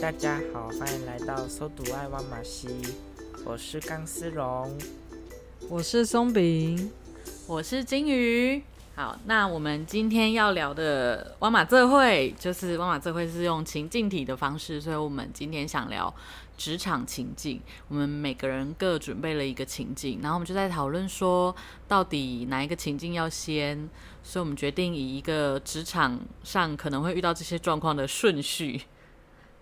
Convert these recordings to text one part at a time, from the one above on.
大家好，欢迎来到搜读爱挖马西，我是钢丝绒，我是松饼，我是金鱼。好，那我们今天要聊的挖马这会，就是挖马这会是用情境体的方式，所以我们今天想聊职场情境。我们每个人各准备了一个情境，然后我们就在讨论说，到底哪一个情境要先，所以我们决定以一个职场上可能会遇到这些状况的顺序。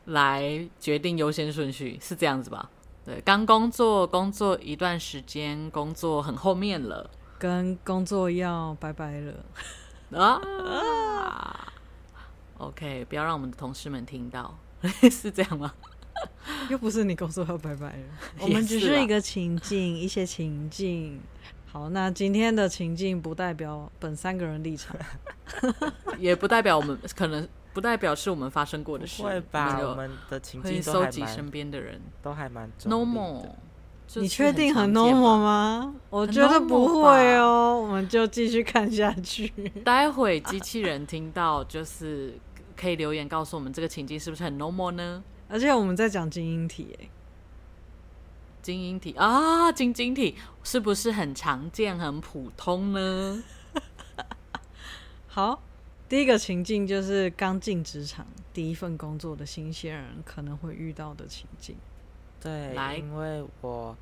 来决定优先顺序是这样子吧？对，刚工作工作一段时间，工作很后面了，跟工作要拜拜了啊，啊！OK，不要让我们的同事们听到，是这样吗？又不是你工作要拜拜了，我们只是一个情境，一些情境。好，那今天的情境不代表本三个人立场，也不代表我们可能。不代表是我们发生过的事，会吧？我们的情境都会收集身边的人，都还蛮 normal。你确定很 normal 吗？我觉得不会哦。我们就继续看下去。待会机器人听到，就是 可以留言告诉我们这个情境是不是很 normal 呢？而且我们在讲精英题，哎，精英体啊，精英体是不是很常见、很普通呢？好。第一个情境就是刚进职场第一份工作的新鲜人可能会遇到的情境。对，因为我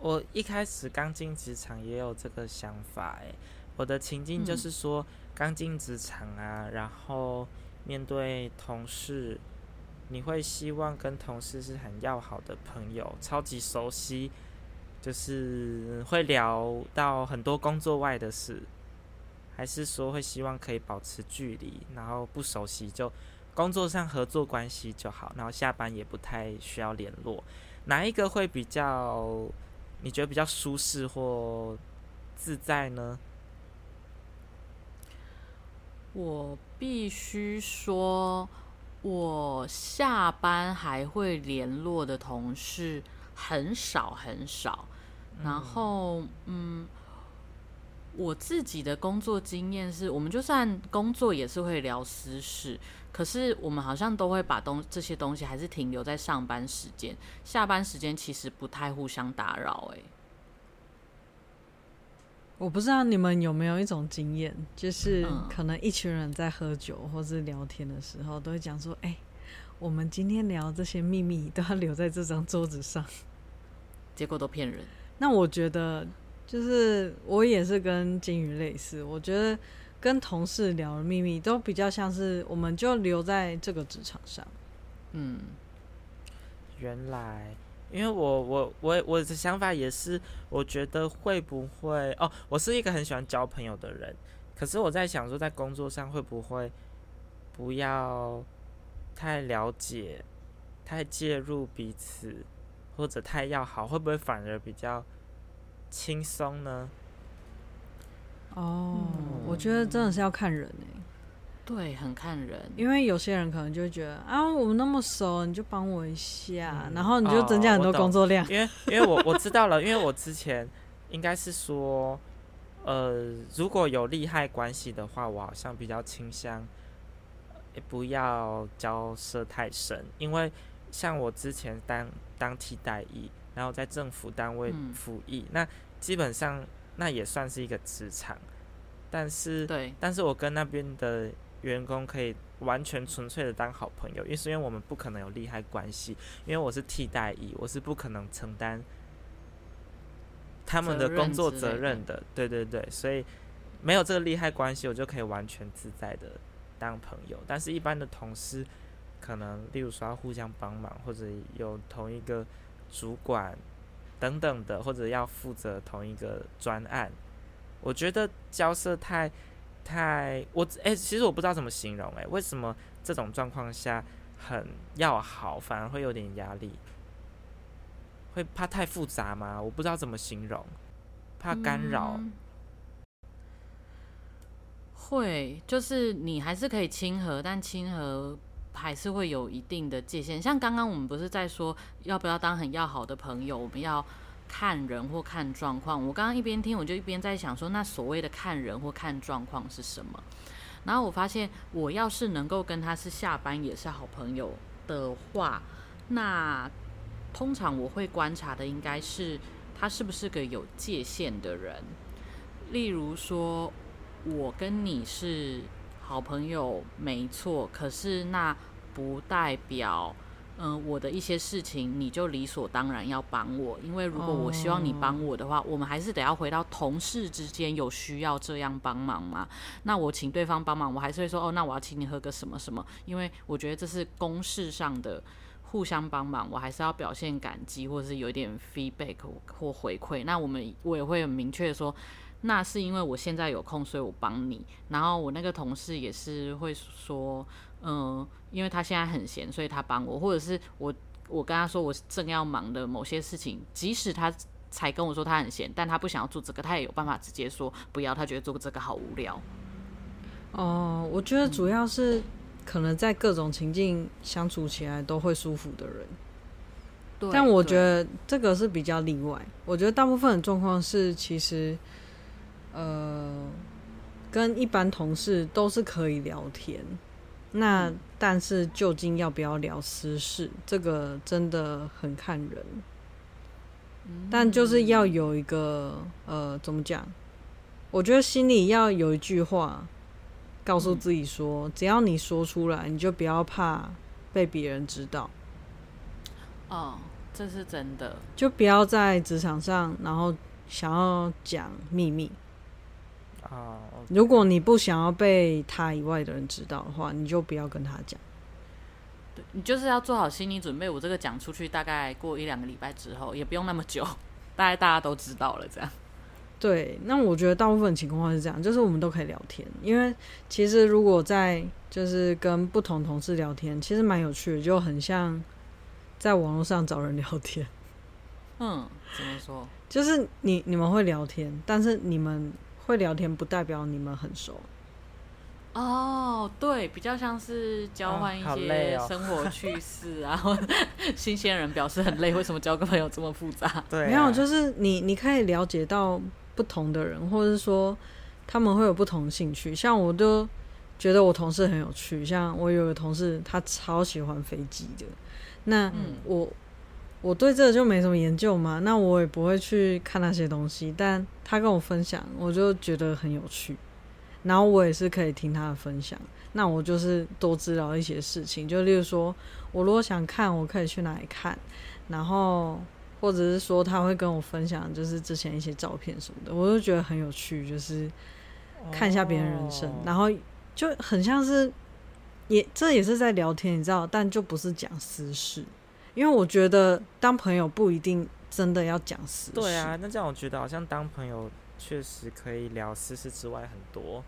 我一开始刚进职场也有这个想法，哎，我的情境就是说刚进职场啊，然后面对同事，你会希望跟同事是很要好的朋友，超级熟悉，就是会聊到很多工作外的事。还是说会希望可以保持距离，然后不熟悉就工作上合作关系就好，然后下班也不太需要联络，哪一个会比较你觉得比较舒适或自在呢？我必须说，我下班还会联络的同事很少很少，然后嗯。嗯我自己的工作经验是，我们就算工作也是会聊私事，可是我们好像都会把东这些东西还是停留在上班时间，下班时间其实不太互相打扰。哎，我不知道你们有没有一种经验，就是可能一群人在喝酒或是聊天的时候，都会讲说：“哎，我们今天聊这些秘密都要留在这张桌子上。”结果都骗人。那我觉得。就是我也是跟金鱼类似，我觉得跟同事聊的秘密都比较像是，我们就留在这个职场上。嗯，原来，因为我我我我的想法也是，我觉得会不会哦，我是一个很喜欢交朋友的人，可是我在想说，在工作上会不会不要太了解、太介入彼此，或者太要好，会不会反而比较？轻松呢？哦，我觉得真的是要看人哎、欸，对，很看人，因为有些人可能就会觉得啊，我们那么熟，你就帮我一下，嗯、然后你就增加很多工作量。哦、因为因为我我知道了，因为我之前应该是说，呃，如果有利害关系的话，我好像比较倾向也不要交涉太深，因为像我之前当当替代役。然后在政府单位服役，嗯、那基本上那也算是一个职场，但是对，但是我跟那边的员工可以完全纯粹的当好朋友，因为是因为我们不可能有利害关系，因为我是替代役，我是不可能承担他们的工作责任的，对对对，所以没有这个利害关系，我就可以完全自在的当朋友。但是，一般的同事可能，例如说要互相帮忙，或者有同一个。主管等等的，或者要负责同一个专案，我觉得交涉太太我诶、欸，其实我不知道怎么形容诶、欸，为什么这种状况下很要好，反而会有点压力？会怕太复杂吗？我不知道怎么形容，怕干扰、嗯。会，就是你还是可以亲和，但亲和。还是会有一定的界限，像刚刚我们不是在说要不要当很要好的朋友，我们要看人或看状况。我刚刚一边听，我就一边在想说，那所谓的看人或看状况是什么？然后我发现，我要是能够跟他是下班也是好朋友的话，那通常我会观察的应该是他是不是个有界限的人。例如说，我跟你是好朋友，没错，可是那不代表。嗯，我的一些事情你就理所当然要帮我，因为如果我希望你帮我的话我们还是得要回到同事之间有需要这样帮忙嘛。那我请对方帮忙，我还是会说哦，那我要请你喝个什么什么，因为我觉得这是公事上的互相帮忙，我还是要表现感激，或者是有点 feedback 或回馈。那我们我也会很明确说，那是因为我现在有空，所以我帮你。然后我那个同事也是会说。嗯，因为他现在很闲，所以他帮我，或者是我我跟他说我正要忙的某些事情，即使他才跟我说他很闲，但他不想要做这个，他也有办法直接说不要，他觉得做这个好无聊。哦，我觉得主要是可能在各种情境相处起来都会舒服的人。对，但我觉得这个是比较例外。我觉得大部分的状况是，其实呃，跟一般同事都是可以聊天。那但是究竟要不要聊私事，这个真的很看人。但就是要有一个呃，怎么讲？我觉得心里要有一句话，告诉自己说：只要你说出来，你就不要怕被别人知道。哦，这是真的。就不要在职场上，然后想要讲秘密。啊，oh, okay. 如果你不想要被他以外的人知道的话，你就不要跟他讲。对，你就是要做好心理准备。我这个讲出去，大概过一两个礼拜之后，也不用那么久，大概大家都知道了。这样。对，那我觉得大部分情况是这样，就是我们都可以聊天。因为其实如果在就是跟不同同事聊天，其实蛮有趣的，就很像在网络上找人聊天。嗯，怎么说？就是你你们会聊天，但是你们。会聊天不代表你们很熟哦，对，比较像是交换一些生活趣事啊。哦、新鲜人表示很累，为什么交个朋友这么复杂？对、啊，没有，就是你你可以了解到不同的人，或者是说他们会有不同兴趣。像我都觉得我同事很有趣，像我有个同事，他超喜欢飞机的。那我。嗯我对这个就没什么研究嘛，那我也不会去看那些东西。但他跟我分享，我就觉得很有趣，然后我也是可以听他的分享。那我就是多知道一些事情，就例如说，我如果想看，我可以去哪里看，然后或者是说他会跟我分享，就是之前一些照片什么的，我就觉得很有趣，就是看一下别人人生，哦、然后就很像是也这也是在聊天，你知道，但就不是讲私事。因为我觉得当朋友不一定真的要讲私事。对啊，那这样我觉得好像当朋友确实可以聊私事之外很多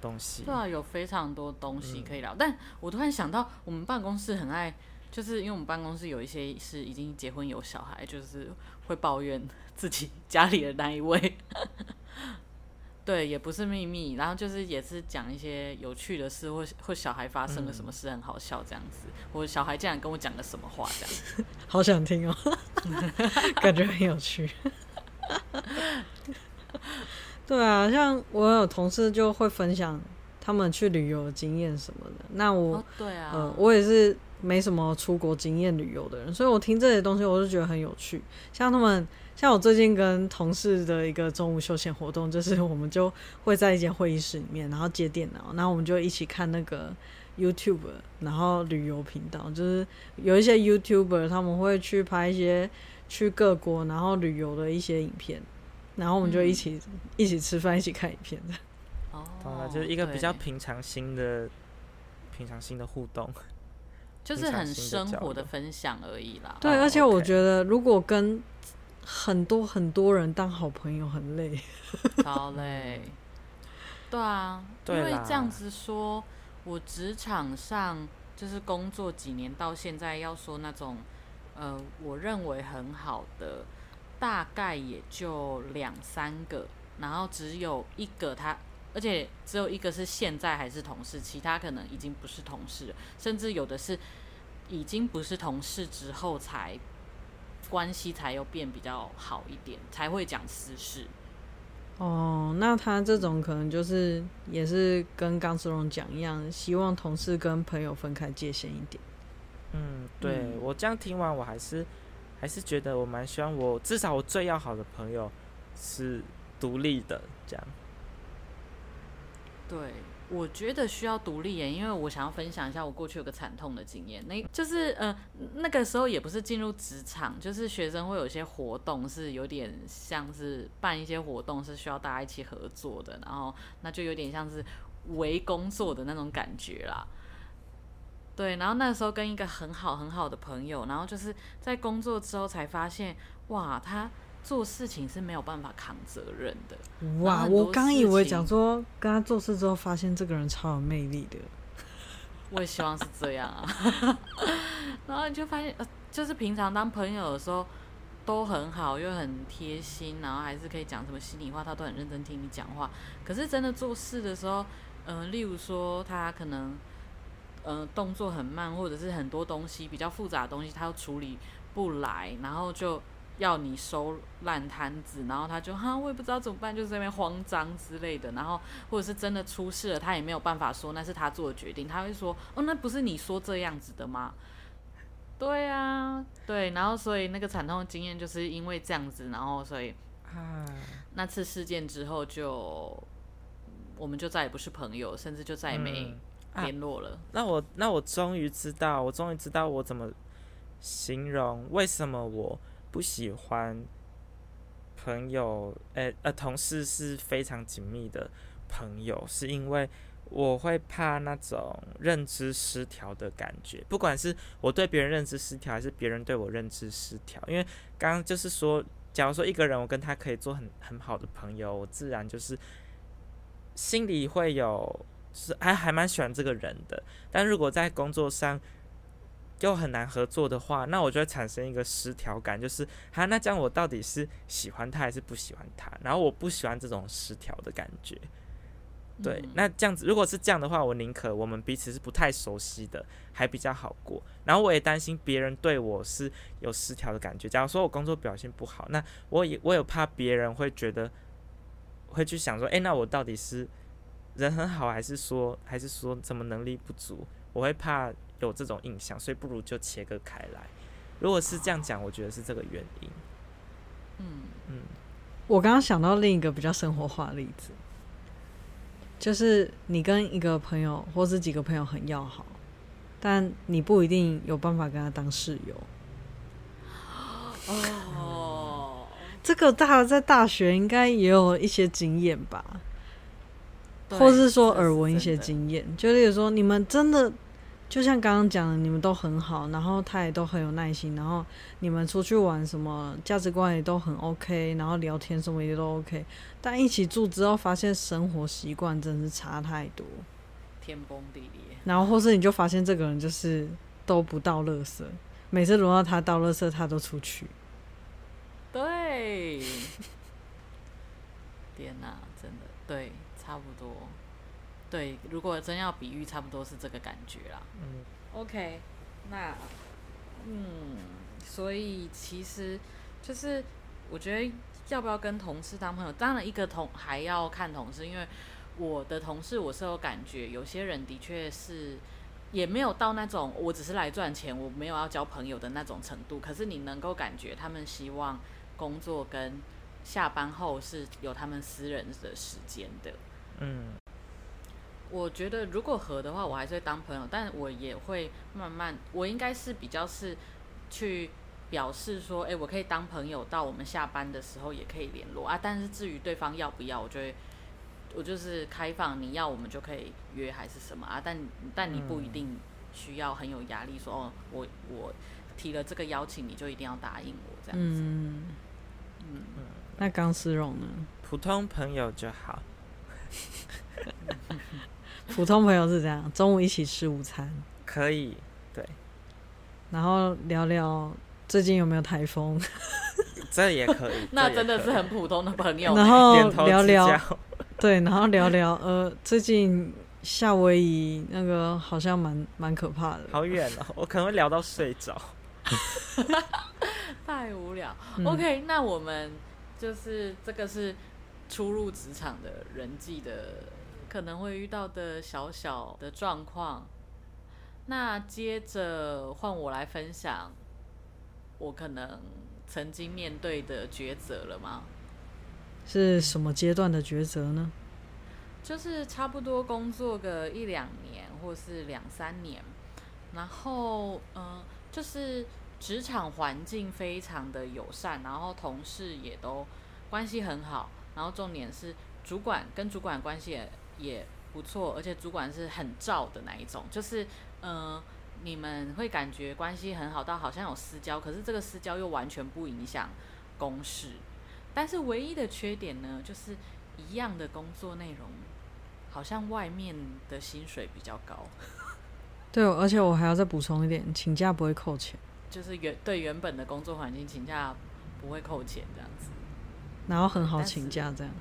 东西。对啊，有非常多东西可以聊。嗯、但我突然想到，我们办公室很爱，就是因为我们办公室有一些是已经结婚有小孩，就是会抱怨自己家里的那一位。对，也不是秘密，然后就是也是讲一些有趣的事，或或小孩发生了什么事很好笑这样子，或者、嗯、小孩竟然跟我讲了什么话这样，好想听哦，感觉很有趣。对啊，像我有同事就会分享他们去旅游的经验什么的，那我、哦、对啊，呃，我也是没什么出国经验旅游的人，所以我听这些东西我就觉得很有趣，像他们。像我最近跟同事的一个中午休闲活动，就是我们就会在一间会议室里面，然后接电脑，然后我们就一起看那个 YouTube，然后旅游频道，就是有一些 YouTuber 他们会去拍一些去各国然后旅游的一些影片，然后我们就一起、嗯、一起吃饭，一起看影片的。哦，懂了，就是一个比较平常心的平常心的互动，就是很生活的分享而已啦。对，而且我觉得如果跟很多很多人当好朋友很累，超累。对啊，因为这样子说，我职场上就是工作几年到现在，要说那种呃，我认为很好的，大概也就两三个，然后只有一个他，而且只有一个是现在还是同事，其他可能已经不是同事了，甚至有的是已经不是同事之后才。关系才又变比较好一点，才会讲私事。哦，那他这种可能就是也是跟刚志龙讲一样，希望同事跟朋友分开界限一点。嗯，对，嗯，我这样听完，我还是还是觉得我蛮希望我至少我最要好的朋友是独立的，这样。对。我觉得需要独立耶，因为我想要分享一下我过去有个惨痛的经验。那就是，呃，那个时候也不是进入职场，就是学生会有些活动，是有点像是办一些活动，是需要大家一起合作的，然后那就有点像是为工作的那种感觉啦。对，然后那时候跟一个很好很好的朋友，然后就是在工作之后才发现，哇，他。做事情是没有办法扛责任的。哇，我刚以为讲说跟他做事之后，发现这个人超有魅力的。我也希望是这样啊。然后你就发现，呃，就是平常当朋友的时候都很好，又很贴心，然后还是可以讲什么心里话，他都很认真听你讲话。可是真的做事的时候，嗯、呃，例如说他可能，嗯、呃，动作很慢，或者是很多东西比较复杂的东西，他又处理不来，然后就。要你收烂摊子，然后他就哈，我也不知道怎么办，就在那边慌张之类的。然后或者是真的出事了，他也没有办法说那是他做的决定，他会说哦，那不是你说这样子的吗？对啊，对。然后所以那个惨痛的经验就是因为这样子，然后所以那次事件之后就我们就再也不是朋友，甚至就再也没联络了。嗯啊、那我那我终于知道，我终于知道我怎么形容为什么我。不喜欢朋友，呃、欸、呃，同事是非常紧密的朋友，是因为我会怕那种认知失调的感觉，不管是我对别人认知失调，还是别人对我认知失调。因为刚刚就是说，假如说一个人我跟他可以做很很好的朋友，我自然就是心里会有，是还还蛮喜欢这个人的。但如果在工作上，又很难合作的话，那我就会产生一个失调感，就是哈，那这样我到底是喜欢他还是不喜欢他？然后我不喜欢这种失调的感觉。对，嗯、那这样子，如果是这样的话，我宁可我们彼此是不太熟悉的，还比较好过。然后我也担心别人对我是有失调的感觉。假如说我工作表现不好，那我也我有怕别人会觉得会去想说，诶，那我到底是人很好，还是说还是说怎么能力不足？我会怕。有这种印象，所以不如就切割开来。如果是这样讲，我觉得是这个原因。嗯嗯，我刚刚想到另一个比较生活化的例子，就是你跟一个朋友或是几个朋友很要好，但你不一定有办法跟他当室友。哦，这个大在大学应该也有一些经验吧，或是说耳闻一些经验，就例如说你们真的。就像刚刚讲的，你们都很好，然后他也都很有耐心，然后你们出去玩什么价值观也都很 OK，然后聊天什么也都 OK，但一起住之后发现生活习惯真是差太多，天崩地裂。然后或是你就发现这个人就是都不倒垃圾，每次轮到他倒垃圾，他都出去。对，天哪，真的对，差不多。对，如果真要比喻，差不多是这个感觉啦。嗯，OK，那，嗯，所以其实就是我觉得要不要跟同事当朋友，当然一个同还要看同事，因为我的同事我是有感觉，有些人的确是也没有到那种我只是来赚钱，我没有要交朋友的那种程度。可是你能够感觉他们希望工作跟下班后是有他们私人的时间的。嗯。我觉得如果合的话，我还是会当朋友，但我也会慢慢，我应该是比较是去表示说，哎，我可以当朋友，到我们下班的时候也可以联络啊。但是至于对方要不要，我就会，我就是开放，你要我们就可以约还是什么啊？但但你不一定需要很有压力说，哦，我我提了这个邀请，你就一定要答应我这样子。嗯嗯，那钢丝绒呢？普通朋友就好。普通朋友是这样，中午一起吃午餐，可以，对，然后聊聊最近有没有台风，这也可以，那真的是很普通的朋友。然后聊聊，对，然后聊聊，呃，最近夏威夷那个好像蛮蛮可怕的，好远哦，我可能会聊到睡着，太无聊。嗯、OK，那我们就是这个是初入职场的人际的。可能会遇到的小小的状况，那接着换我来分享，我可能曾经面对的抉择了吗？是什么阶段的抉择呢？就是差不多工作个一两年，或是两三年，然后嗯、呃，就是职场环境非常的友善，然后同事也都关系很好，然后重点是主管跟主管关系也也不错，而且主管是很照的那一种，就是嗯、呃，你们会感觉关系很好到好像有私交，可是这个私交又完全不影响公事，但是唯一的缺点呢，就是一样的工作内容。好像外面的薪水比较高，对，而且我还要再补充一点，请假不会扣钱，就是原对原本的工作环境请假不会扣钱这样子，然后很好请假这样，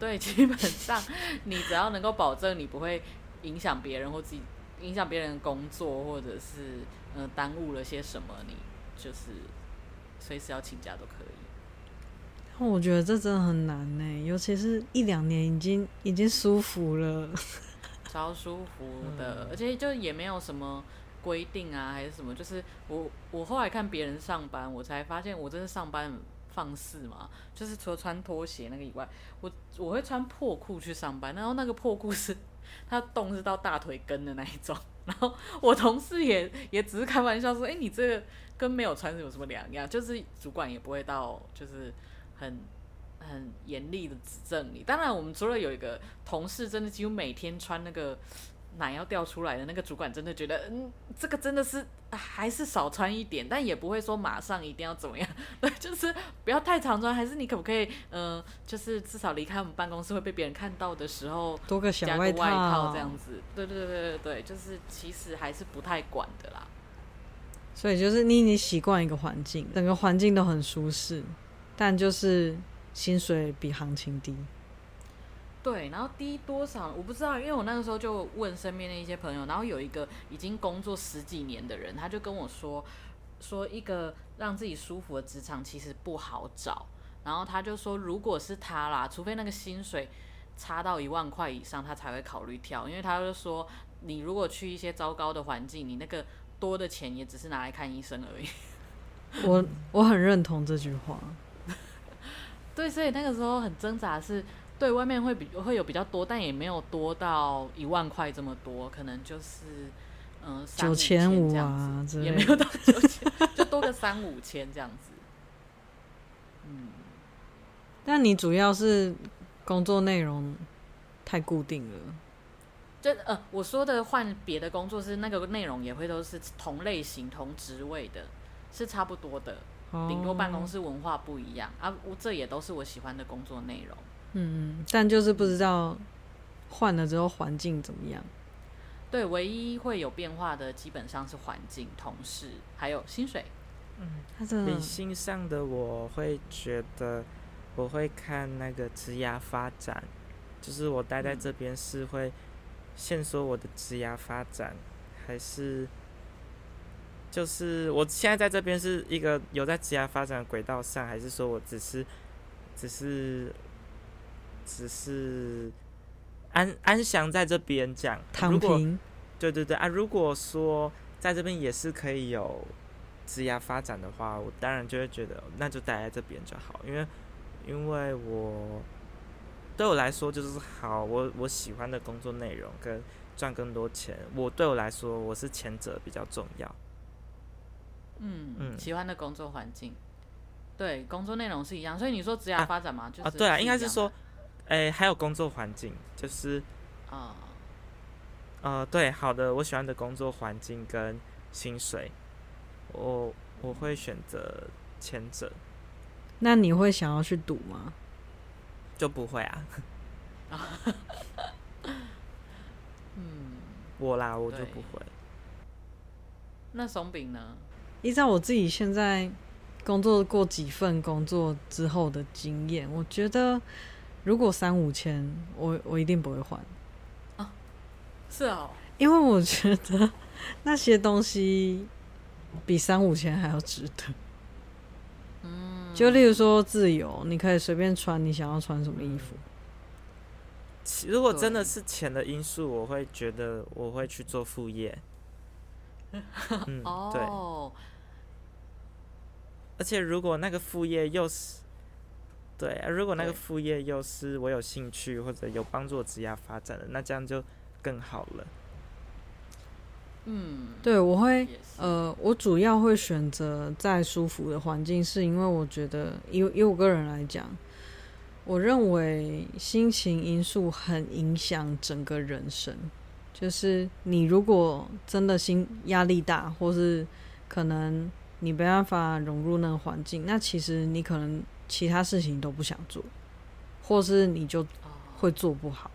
对，基本上你只要能够保证你不会影响别人或自己影响别人的工作，或者是嗯、呃、耽误了些什么，你就是随时要请假都可以。我觉得这真的很难呢，尤其是一两年已经已经舒服了，超舒服 的，而且就也没有什么规定啊，还是什么，就是我我后来看别人上班，我才发现我真的上班很放肆嘛，就是除了穿拖鞋那个以外，我我会穿破裤去上班，然后那个破裤是它洞是到大腿根的那一种，然后我同事也也只是开玩笑说，哎，你这个跟没有穿有什么两样？就是主管也不会到就是。很很严厉的指正你。当然，我们除了有一个同事，真的几乎每天穿那个奶要掉出来的那个主管，真的觉得，嗯，这个真的是还是少穿一点，但也不会说马上一定要怎么样。对，就是不要太常穿。还是你可不可以，嗯、呃，就是至少离开我们办公室会被别人看到的时候，多个小外套这样子。对对对对对，就是其实还是不太管的啦。所以就是你已经习惯一个环境，整个环境都很舒适。但就是薪水比行情低，对，然后低多少我不知道，因为我那个时候就问身边的一些朋友，然后有一个已经工作十几年的人，他就跟我说，说一个让自己舒服的职场其实不好找，然后他就说，如果是他啦，除非那个薪水差到一万块以上，他才会考虑跳，因为他就说，你如果去一些糟糕的环境，你那个多的钱也只是拿来看医生而已。我我很认同这句话。对，所以那个时候很挣扎，是对外面会比会有比较多，但也没有多到一万块这么多，可能就是嗯九千五啊，也没有到九千，就多个三五千这样子。嗯，但你主要是工作内容太固定了，就呃我说的换别的工作是那个内容也会都是同类型同职位的，是差不多的。顶多办公室文化不一样啊，我这也都是我喜欢的工作内容。嗯，但就是不知道换了之后环境怎么样。对，唯一会有变化的基本上是环境、同事还有薪水。嗯，理性上的我会觉得我会看那个职涯发展，就是我待在这边是会限缩我的职涯发展，还是？就是我现在在这边是一个有在职涯发展的轨道上，还是说我只是只是只是安安详在这边讲躺平？对对对啊！如果说在这边也是可以有职业发展的话，我当然就会觉得那就待在这边就好，因为因为我对我来说就是好，我我喜欢的工作内容跟赚更多钱，我对我来说我是前者比较重要。嗯嗯，喜欢的工作环境，对，工作内容是一样，所以你说职业发展嘛，啊、就是啊，对啊，应该是说，哎、欸，还有工作环境，就是啊，呃，对，好的，我喜欢的工作环境跟薪水，我我会选择前者。那你会想要去赌吗？就不会啊。嗯，我啦，我就不会。那松饼呢？依照我自己现在工作过几份工作之后的经验，我觉得如果三五千，我我一定不会换。啊，是哦，因为我觉得那些东西比三五千还要值得。嗯，就例如说自由，你可以随便穿你想要穿什么衣服。如果真的是钱的因素，我会觉得我会去做副业。嗯，哦、对。而且如果那个副业又是，对啊，如果那个副业又是我有兴趣或者有帮助我职业发展的，那这样就更好了。嗯，对，我会呃，我主要会选择在舒服的环境，是因为我觉得，以以我个人来讲，我认为心情因素很影响整个人生。就是你如果真的心压力大，或是可能你没办法融入那个环境，那其实你可能其他事情都不想做，或是你就会做不好。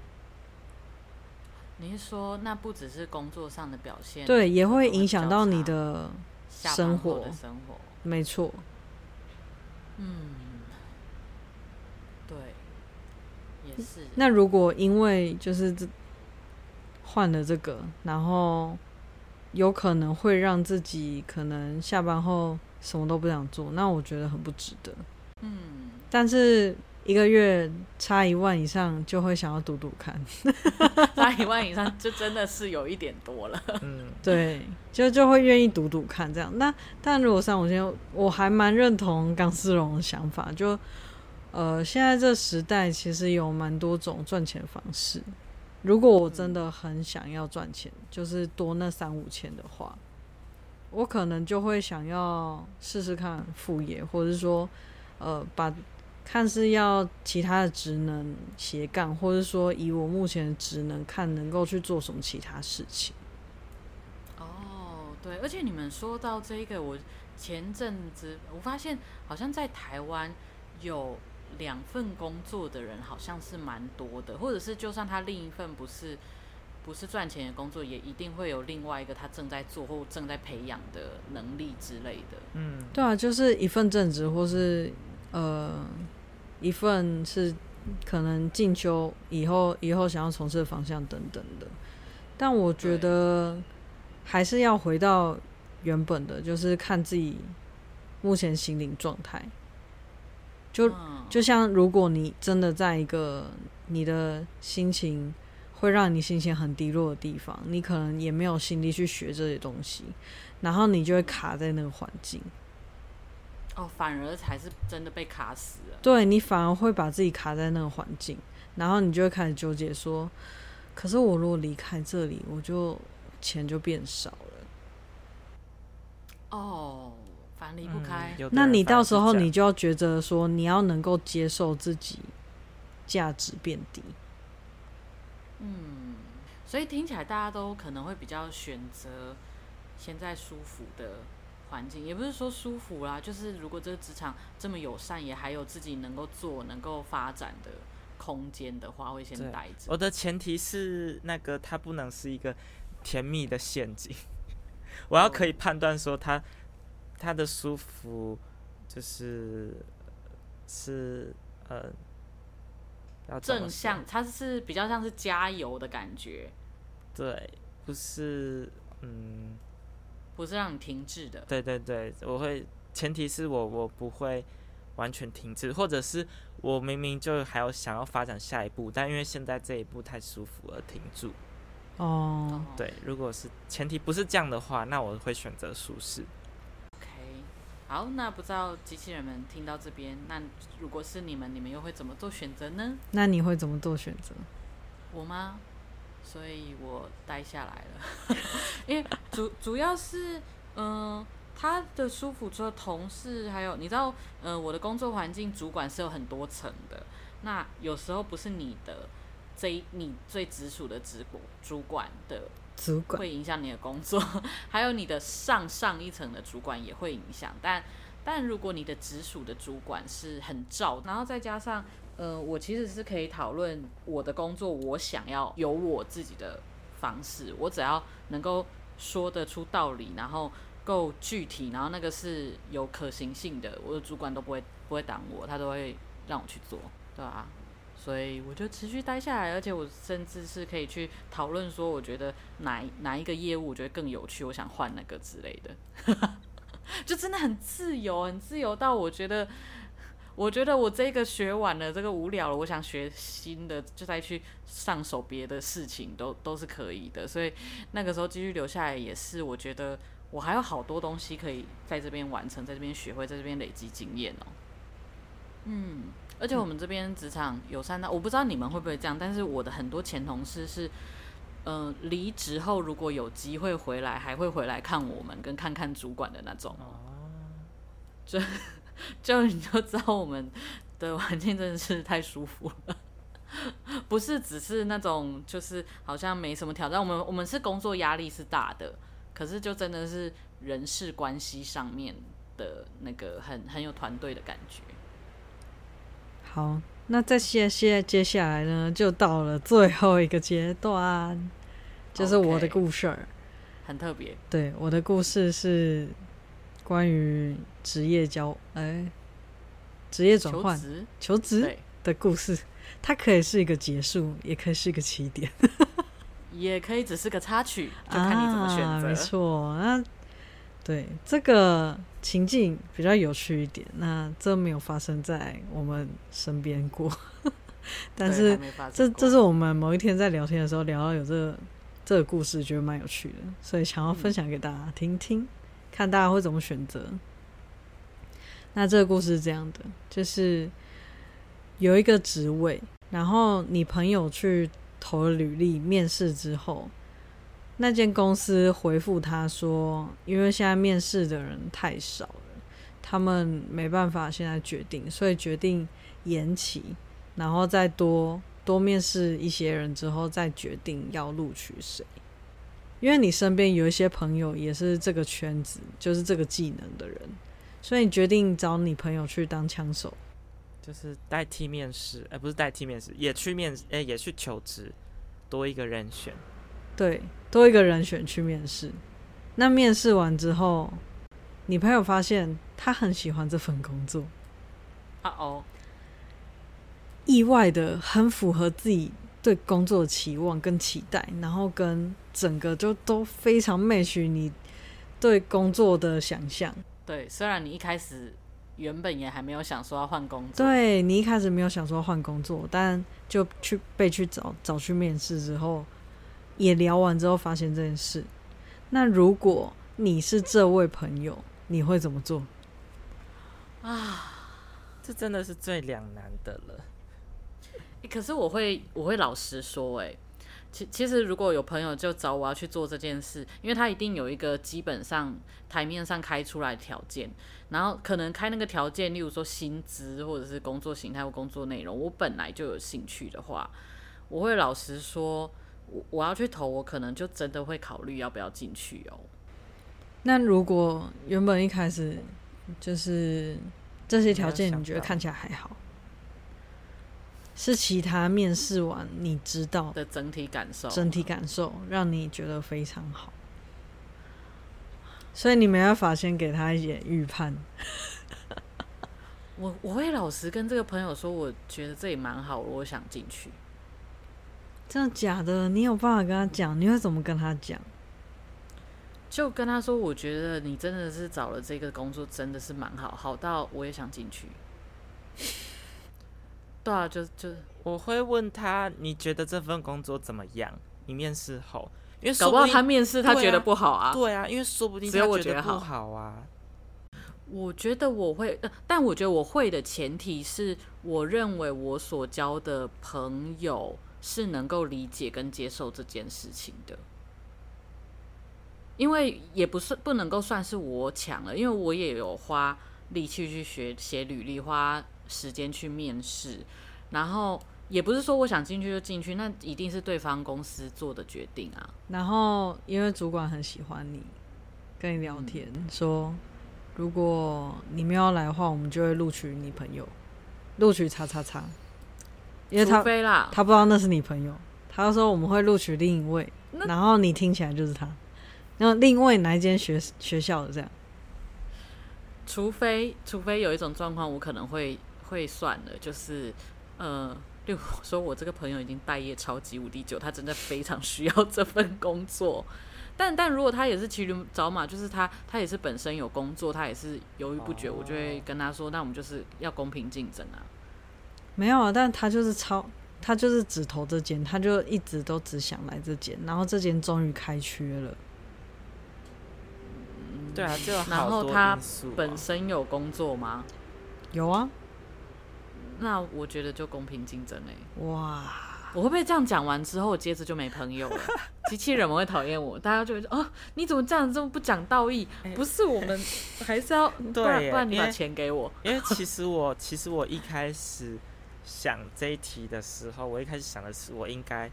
你是说，那不只是工作上的表现，对，也会影响到你的生活。的生活，没错。嗯，对，也是。那如果因为就是这换了这个，然后有可能会让自己可能下班后什么都不想做，那我觉得很不值得。嗯，但是。一个月差一万以上，就会想要赌赌看。差一万以上，就真的是有一点多了。嗯，对，就就会愿意赌赌看这样。那但如果三五千，我还蛮认同钢丝绒的想法。就呃，现在这时代其实有蛮多种赚钱方式。如果我真的很想要赚钱，嗯、就是多那三五千的话，我可能就会想要试试看副业，或者是说呃把。看是要其他的职能斜杠，或者说以我目前的职能看能够去做什么其他事情。哦，对，而且你们说到这个，我前阵子我发现好像在台湾有两份工作的人好像是蛮多的，或者是就算他另一份不是不是赚钱的工作，也一定会有另外一个他正在做或正在培养的能力之类的。嗯，对啊，就是一份正职或是呃。一份是可能进修以后以后想要从事的方向等等的，但我觉得还是要回到原本的，就是看自己目前心灵状态。就就像如果你真的在一个你的心情会让你心情很低落的地方，你可能也没有心力去学这些东西，然后你就会卡在那个环境。哦，反而才是真的被卡死了。对，你反而会把自己卡在那个环境，然后你就会开始纠结说：“可是我如果离开这里，我就钱就变少了。”哦，反离不开。嗯，那你到时候你就要觉得说，你要能够接受自己价值变低。嗯，所以听起来大家都可能会比较选择现在舒服的。环境也不是说舒服啦，就是如果这个职场这么友善，也还有自己能够做、能够发展的空间的话，会先待着。我的前提是那个它不能是一个甜蜜的陷阱，我要可以判断说它它的舒服就是是呃要正向，它是比较像是加油的感觉。对，不是嗯。不是让你停滞的。对对对，我会，前提是我我不会完全停滞，或者是我明明就还有想要发展下一步，但因为现在这一步太舒服而停住。哦，对，如果是前提不是这样的话，那我会选择舒适。好，那不知道机器人们听到这边，那如果是你们，你们又会怎么做选择呢？那你会怎么做选择？我吗？所以我待下来了，因为主主要是，嗯、呃，他的舒服除了同事，还有你知道，嗯、呃，我的工作环境主管是有很多层的，那有时候不是你的这一你最直属的职管主管的主管。会影响你的工作，还有你的上上一层的主管也会影响，但但如果你的直属的主管是很照，然后再加上。呃，我其实是可以讨论我的工作，我想要有我自己的方式，我只要能够说得出道理，然后够具体，然后那个是有可行性的，我的主管都不会不会挡我，他都会让我去做，对啊，所以我就持续待下来，而且我甚至是可以去讨论说，我觉得哪哪一个业务我觉得更有趣，我想换那个之类的，就真的很自由，很自由到我觉得。我觉得我这个学完了，这个无聊了，我想学新的，就再去上手别的事情，都都是可以的。所以那个时候继续留下来，也是我觉得我还有好多东西可以在这边完成，在这边学会，在这边累积经验哦。嗯，而且我们这边职场友善到，我不知道你们会不会这样，但是我的很多前同事是，嗯、呃，离职后如果有机会回来，还会回来看我们，跟看看主管的那种。哦，就。就你就知道我们的环境真的是太舒服了，不是只是那种就是好像没什么挑战。我们我们是工作压力是大的，可是就真的是人事关系上面的那个很很有团队的感觉。好，那在现现接下来呢，就到了最后一个阶段，就是我的故事，okay, 很特别。对，我的故事是。关于职业交，哎，职业转换、求职的故事，它可以是一个结束，也可以是一个起点，也可以只是个插曲，就看你怎么选择。啊、没错，那对这个情境比较有趣一点。那这没有发生在我们身边过，但是这这是我们某一天在聊天的时候聊到有这个这个故事，觉得蛮有趣的，所以想要分享给大家听听。看大家会怎么选择。那这个故事是这样的，就是有一个职位，然后你朋友去投了履历，面试之后，那间公司回复他说，因为现在面试的人太少了，他们没办法现在决定，所以决定延期，然后再多多面试一些人之后，再决定要录取谁。因为你身边有一些朋友也是这个圈子，就是这个技能的人，所以你决定找你朋友去当枪手，就是代替面试，哎、不是代替面试，也去面，哎、欸，也去求职，多一个人选，对，多一个人选去面试。那面试完之后，你朋友发现他很喜欢这份工作，啊哦，意外的很符合自己。对工作的期望跟期待，然后跟整个就都非常 match 你对工作的想象。对，虽然你一开始原本也还没有想说要换工作，对，你一开始没有想说要换工作，但就去被去找找去面试之后，也聊完之后发现这件事。那如果你是这位朋友，你会怎么做？啊，这真的是最两难的了。可是我会，我会老实说，哎，其其实如果有朋友就找我要去做这件事，因为他一定有一个基本上台面上开出来的条件，然后可能开那个条件，例如说薪资或者是工作形态或工作内容，我本来就有兴趣的话，我会老实说，我我要去投，我可能就真的会考虑要不要进去哦。那如果原本一开始就是这些条件，你觉得看起来还好？是其他面试完你知道的整体感受，整体感受让你觉得非常好，所以你没办法先给他一点预判。我我会老实跟这个朋友说，我觉得这里蛮好，我想进去。真的假的？你有办法跟他讲？你会怎么跟他讲？就跟他说，我觉得你真的是找了这个工作，真的是蛮好，好到我也想进去。对啊，就就我会问他，你觉得这份工作怎么样？你面试后，因为搞不好他面试他觉得不好啊。对啊，因为说不定只有我觉得不好啊。我觉得我会，但我觉得我会的前提是我认为我所交的朋友是能够理解跟接受这件事情的，因为也不是不能够算是我抢了，因为我也有花力气去学写履历，花。时间去面试，然后也不是说我想进去就进去，那一定是对方公司做的决定啊。然后因为主管很喜欢你，跟你聊天，嗯、说如果你没有来的话，我们就会录取你朋友，录取叉叉叉。因为他非啦，他不知道那是你朋友，他说我们会录取另一位，然后你听起来就是他，然后另一位哪一间学学校的这样？除非除非有一种状况，我可能会。会算了，就是，呃，例如说，我这个朋友已经待业超级无敌久，他真的非常需要这份工作，但但如果他也是骑驴找马，就是他他也是本身有工作，他也是犹豫不决，哦、我就会跟他说，那我们就是要公平竞争啊。没有啊，但他就是超，他就是只投这间，他就一直都只想来这间，然后这间终于开缺了。嗯、对啊，就然后他本身有工作吗？有啊。那我觉得就公平竞争哎。哇。我会不会这样讲完之后，接着就没朋友了？机器人们会讨厌我，大家就会说：“哦，你怎么这样这么不讲道义？不是我们 还是要不然不然你把钱给我。”因为其实我其实我一开始想这一题的时候，我一开始想的是我应该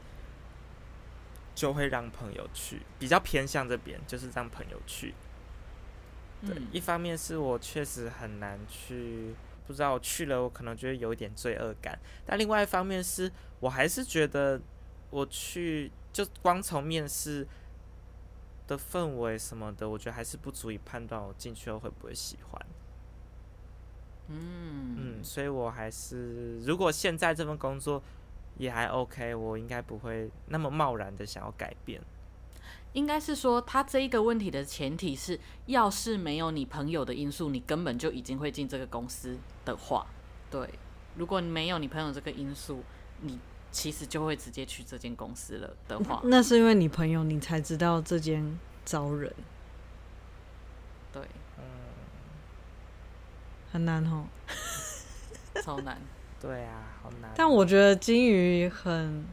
就会让朋友去，比较偏向这边，就是让朋友去。对，一方面是我确实很难去。不知道我去了，我可能觉得有一点罪恶感。但另外一方面是，我还是觉得我去就光从面试的氛围什么的，我觉得还是不足以判断我进去后会不会喜欢。嗯嗯，所以我还是如果现在这份工作也还 OK，我应该不会那么贸然的想要改变。应该是说，他这一个问题的前提是，要是没有你朋友的因素，你根本就已经会进这个公司的话，对。如果你没有你朋友这个因素，你其实就会直接去这间公司了的话，那是因为你朋友，你才知道这间招人。对，嗯，很难哦，超难。对啊，好难。但我觉得金鱼很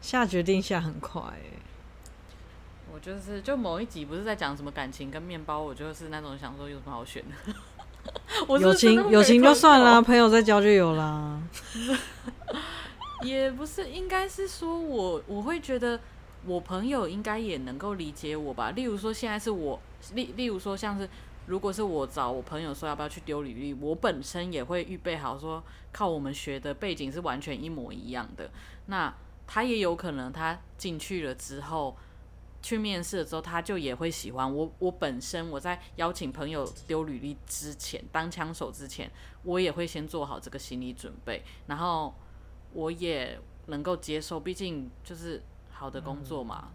下决定下很快，哎。我就是，就某一集不是在讲什么感情跟面包，我就是那种想说有什么好选的。友情友情就算了，朋友再交就有啦。也不是，应该是说我我会觉得我朋友应该也能够理解我吧。例如说现在是我，例例如说像是如果是我找我朋友说要不要去丢履历，我本身也会预备好说靠我们学的背景是完全一模一样的。那他也有可能他进去了之后。去面试的时候，他就也会喜欢我。我本身我在邀请朋友丢履历之前，当枪手之前，我也会先做好这个心理准备，然后我也能够接受。毕竟就是好的工作嘛，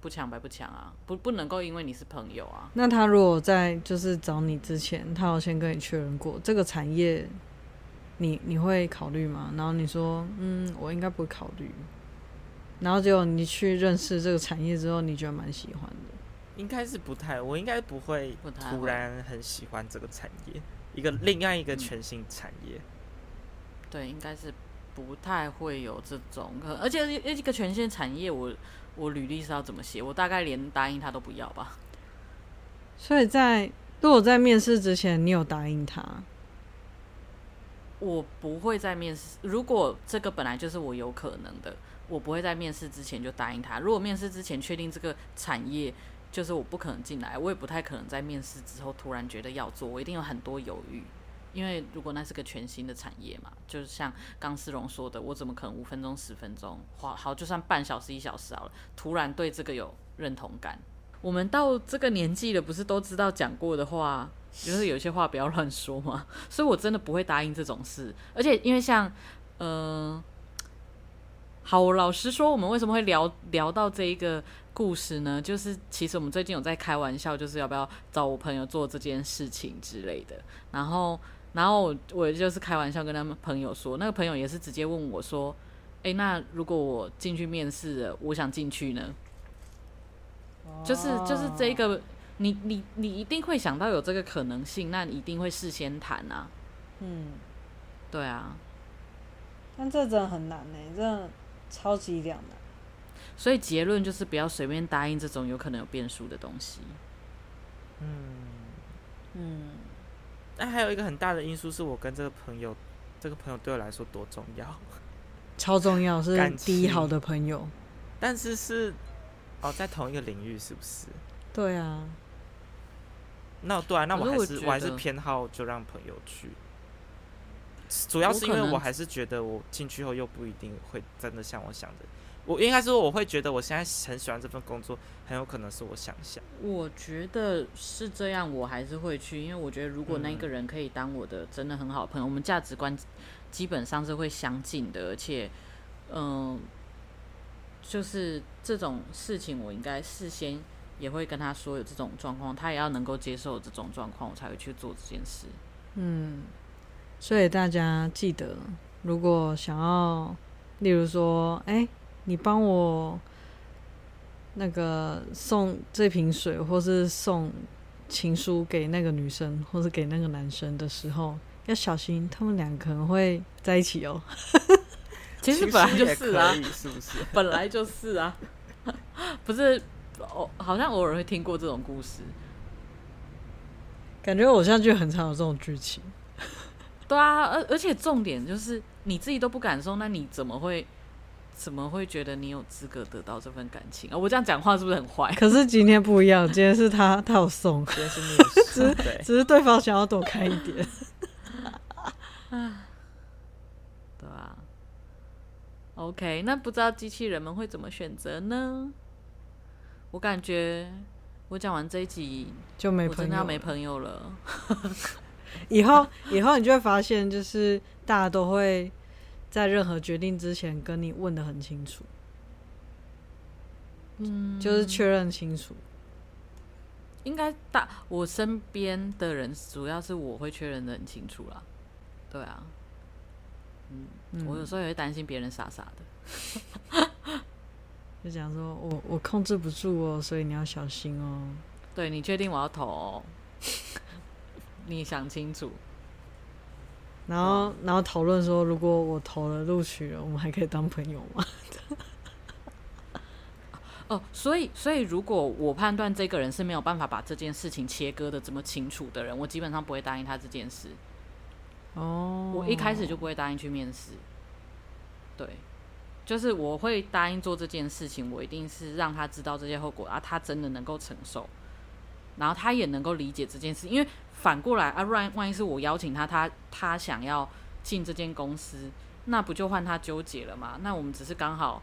不抢白不抢啊，不不能够因为你是朋友啊。那他如果在就是找你之前，他有先跟你确认过这个产业你，你你会考虑吗？然后你说，嗯，我应该不会考虑。然后结果你去认识这个产业之后，你觉得蛮喜欢的？应该是不太，我应该不会突然很喜欢这个产业，一个另外一个全新产业。嗯、对，应该是不太会有这种，而且一个全新产业我，我我履历是要怎么写？我大概连答应他都不要吧。所以在如果在面试之前，你有答应他？我不会在面试，如果这个本来就是我有可能的。我不会在面试之前就答应他。如果面试之前确定这个产业就是我不可能进来，我也不太可能在面试之后突然觉得要做，我一定有很多犹豫。因为如果那是个全新的产业嘛，就是像刚思荣说的，我怎么可能五分钟、十分钟，好好就算半小时、一小时好了，突然对这个有认同感。我们到这个年纪了，不是都知道讲过的话，就是有些话不要乱说嘛。所以我真的不会答应这种事。而且因为像，嗯、好，老实说，我们为什么会聊聊到这一个故事呢？就是其实我们最近有在开玩笑，就是要不要找我朋友做这件事情之类的。然后，然后我我就是开玩笑跟他们朋友说，那个朋友也是直接问我说：“诶，那如果我进去面试了，我想进去呢？”就是就是这个，你你你一定会想到有这个可能性，那你一定会事先谈啊。嗯，对啊。但这真的很难呢，真的。超级两难，所以结论就是不要随便答应这种有可能有变数的东西。嗯嗯，但还有一个很大的因素是我跟这个朋友，这个朋友对我来说多重要，超重要，是第一好的朋友。但是是哦，在同一个领域是不是？对啊。那对啊，那我还是我，我还是偏好就让朋友去。主要是因为我还是觉得我进去后又不一定会真的像我想的，我应该说我会觉得我现在很喜欢这份工作，很有可能是我想象。我觉得是这样，我还是会去，因为我觉得如果那个人可以当我的真的很好朋友，嗯、我们价值观基本上是会相近的，而且，嗯、呃，就是这种事情我应该事先也会跟他说有这种状况，他也要能够接受这种状况，我才会去做这件事。嗯，所以大家记得，如果想要，例如说，哎、欸，你帮我那个送这瓶水，或是送情书给那个女生，或是给那个男生的时候，要小心，他们俩可能会在一起哦。其实 本来就是啊，是不是？本来就是啊，不是，哦，好像偶尔会听过这种故事，感觉偶像剧很常有这种剧情。对啊，而而且重点就是你自己都不敢送，那你怎么会怎么会觉得你有资格得到这份感情啊？我这样讲话是不是很坏？可是今天不一样，今天是他他有送，今天是你有送，只是只是对方想要躲开一点。对啊。OK，那不知道机器人们会怎么选择呢？我感觉我讲完这一集就没朋友，真的要没朋友了。以后以后你就会发现，就是大家都会在任何决定之前跟你问的很清楚，嗯，就是确认清楚。应该大我身边的人，主要是我会确认的很清楚啦。对啊。嗯，我有时候也会担心别人傻傻的，就讲说我我控制不住哦，所以你要小心哦。对，你确定我要投哦？你想清楚。然后然后讨论说，如果我投了录取了，我们还可以当朋友吗？哦，所以所以如果我判断这个人是没有办法把这件事情切割的这么清楚的人，我基本上不会答应他这件事。哦，我一开始就不会答应去面试。对，就是我会答应做这件事情，我一定是让他知道这些后果啊，他真的能够承受，然后他也能够理解这件事。因为反过来啊，万万一是我邀请他，他他想要进这间公司，那不就换他纠结了吗？那我们只是刚好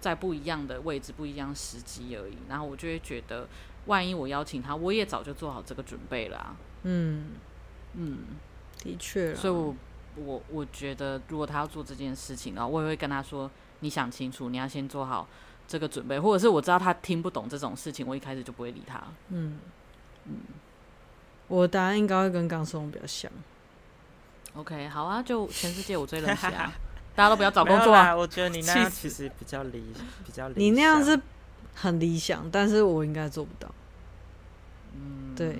在不一样的位置、不一样时机而已。然后我就会觉得，万一我邀请他，我也早就做好这个准备了啊。嗯嗯。的确，所以我我我觉得，如果他要做这件事情，然后我也会跟他说：“你想清楚，你要先做好这个准备。”或者是我知道他听不懂这种事情，我一开始就不会理他。嗯嗯，我的答案应该会跟刚松比较像。OK，好啊，就全世界我最冷血啊！大家都不要找工作啊！我觉得你那样其实比较理比较理，你那样是很理想，但是我应该做不到。嗯，对，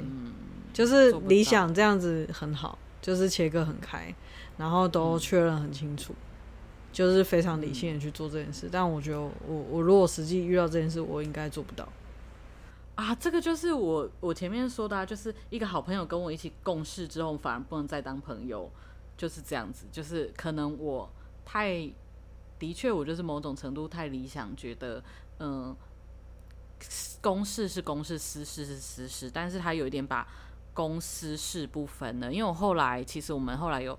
就是理想这样子很好。就是切割很开，然后都确认很清楚，嗯、就是非常理性的去做这件事。嗯、但我觉得我，我我如果实际遇到这件事，我应该做不到。啊，这个就是我我前面说的，啊，就是一个好朋友跟我一起共事之后，反而不能再当朋友，就是这样子。就是可能我太的确，我就是某种程度太理想，觉得嗯，公事是公事，私事是私事，但是他有一点把。公私事不分了，因为我后来其实我们后来有，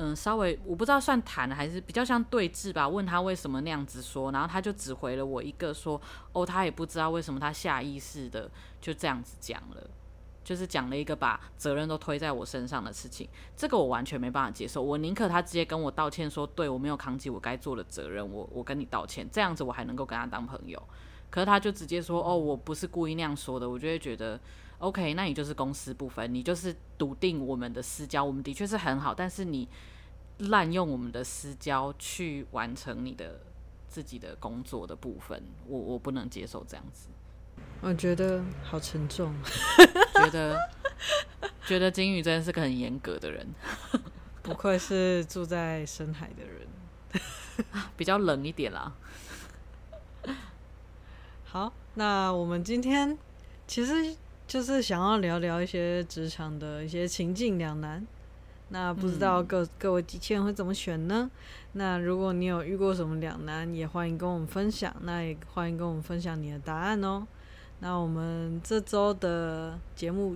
嗯，稍微我不知道算谈还是比较像对峙吧。问他为什么那样子说，然后他就只回了我一个说，哦，他也不知道为什么他下意识的就这样子讲了，就是讲了一个把责任都推在我身上的事情。这个我完全没办法接受，我宁可他直接跟我道歉说，对，我没有扛起我该做的责任，我我跟你道歉，这样子我还能够跟他当朋友。可是他就直接说，哦，我不是故意那样说的，我就会觉得。OK，那你就是公私不分，你就是笃定我们的私交，我们的确是很好，但是你滥用我们的私交去完成你的自己的工作的部分，我我不能接受这样子。我觉得好沉重，觉得觉得金宇真的是个很严格的人，不愧是住在深海的人，比较冷一点啦。好，那我们今天其实。就是想要聊聊一些职场的一些情境两难，那不知道各、嗯、各位机器人会怎么选呢？那如果你有遇过什么两难，也欢迎跟我们分享。那也欢迎跟我们分享你的答案哦。那我们这周的节目